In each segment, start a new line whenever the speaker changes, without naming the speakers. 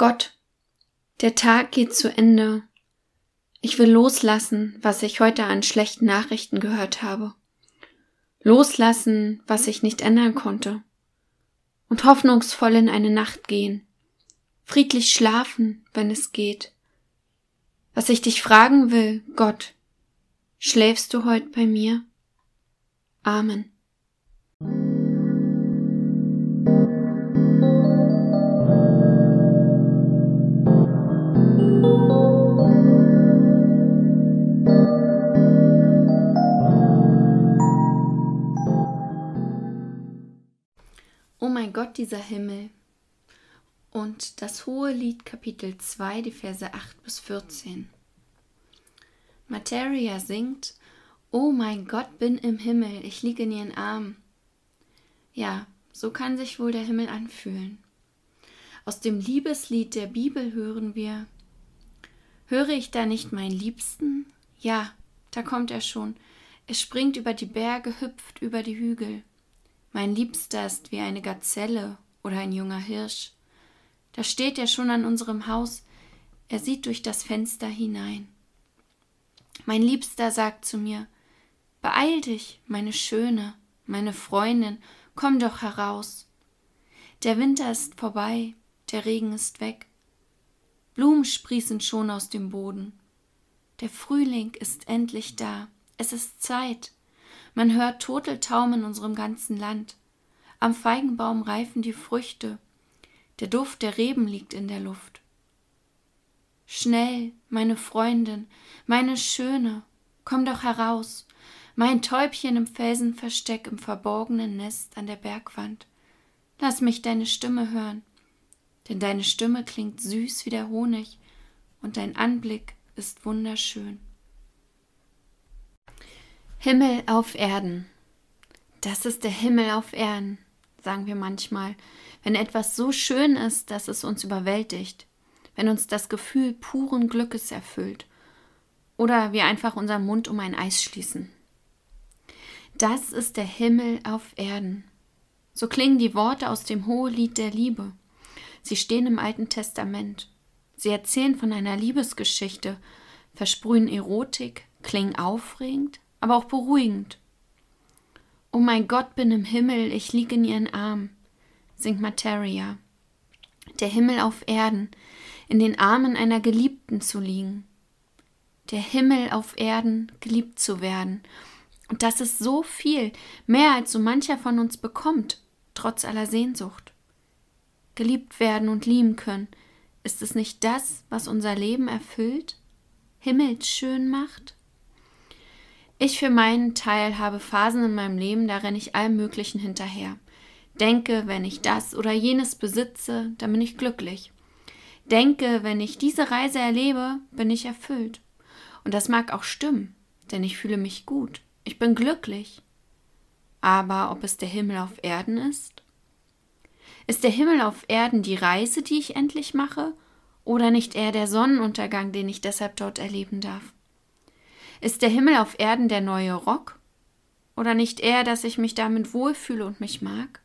Gott, der Tag geht zu Ende. Ich will loslassen, was ich heute an schlechten Nachrichten gehört habe. Loslassen, was ich nicht ändern konnte. Und hoffnungsvoll in eine Nacht gehen. Friedlich schlafen, wenn es geht. Was ich dich fragen will, Gott, schläfst du heute bei mir? Amen. Mein Gott, dieser Himmel. Und das hohe Lied Kapitel 2, die Verse 8 bis 14. Materia singt, Oh mein Gott, bin im Himmel, ich liege in ihren Armen. Ja, so kann sich wohl der Himmel anfühlen. Aus dem Liebeslied der Bibel hören wir, Höre ich da nicht meinen Liebsten? Ja, da kommt er schon. Er springt über die Berge, hüpft über die Hügel. Mein Liebster ist wie eine Gazelle oder ein junger Hirsch. Da steht er schon an unserem Haus, er sieht durch das Fenster hinein. Mein Liebster sagt zu mir, Beeil dich, meine Schöne, meine Freundin, komm doch heraus. Der Winter ist vorbei, der Regen ist weg. Blumen sprießen schon aus dem Boden. Der Frühling ist endlich da. Es ist Zeit. Man hört Turteltaum in unserem ganzen Land. Am Feigenbaum reifen die Früchte. Der Duft der Reben liegt in der Luft. Schnell, meine Freundin, meine Schöne, komm doch heraus, mein Täubchen im Felsenversteck im verborgenen Nest an der Bergwand. Lass mich deine Stimme hören, denn deine Stimme klingt süß wie der Honig und dein Anblick ist wunderschön. Himmel auf Erden. Das ist der Himmel auf Erden, sagen wir manchmal, wenn etwas so schön ist, dass es uns überwältigt, wenn uns das Gefühl puren Glückes erfüllt oder wir einfach unseren Mund um ein Eis schließen. Das ist der Himmel auf Erden. So klingen die Worte aus dem Hohelied der Liebe. Sie stehen im Alten Testament. Sie erzählen von einer Liebesgeschichte, versprühen Erotik, klingen aufregend, aber auch beruhigend. Oh mein Gott, bin im Himmel, ich liege in ihren Armen, singt Materia. Der Himmel auf Erden, in den Armen einer Geliebten zu liegen. Der Himmel auf Erden, geliebt zu werden. Und das ist so viel, mehr als so mancher von uns bekommt, trotz aller Sehnsucht. Geliebt werden und lieben können, ist es nicht das, was unser Leben erfüllt, himmelsschön macht? Ich für meinen Teil habe Phasen in meinem Leben, da renne ich allem Möglichen hinterher. Denke, wenn ich das oder jenes besitze, dann bin ich glücklich. Denke, wenn ich diese Reise erlebe, bin ich erfüllt. Und das mag auch stimmen, denn ich fühle mich gut. Ich bin glücklich. Aber ob es der Himmel auf Erden ist? Ist der Himmel auf Erden die Reise, die ich endlich mache, oder nicht eher der Sonnenuntergang, den ich deshalb dort erleben darf? Ist der Himmel auf Erden der neue Rock? Oder nicht eher, dass ich mich damit wohlfühle und mich mag?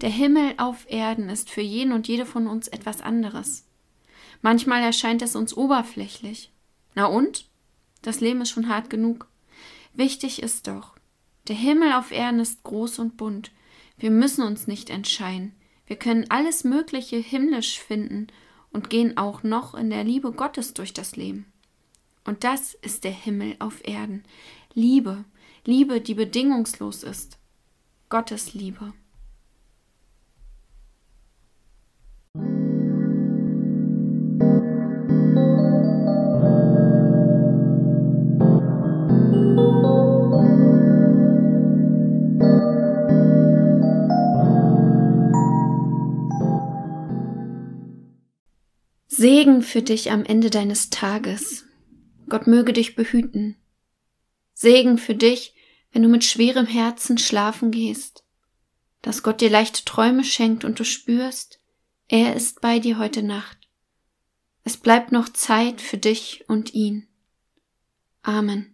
Der Himmel auf Erden ist für jeden und jede von uns etwas anderes. Manchmal erscheint es uns oberflächlich. Na und? Das Leben ist schon hart genug. Wichtig ist doch, der Himmel auf Erden ist groß und bunt. Wir müssen uns nicht entscheiden. Wir können alles Mögliche himmlisch finden und gehen auch noch in der Liebe Gottes durch das Leben. Und das ist der Himmel auf Erden. Liebe, Liebe, die bedingungslos ist. Gottes Liebe. Segen für dich am Ende deines Tages. Gott möge dich behüten. Segen für dich, wenn du mit schwerem Herzen schlafen gehst, dass Gott dir leichte Träume schenkt und du spürst, er ist bei dir heute Nacht. Es bleibt noch Zeit für dich und ihn. Amen.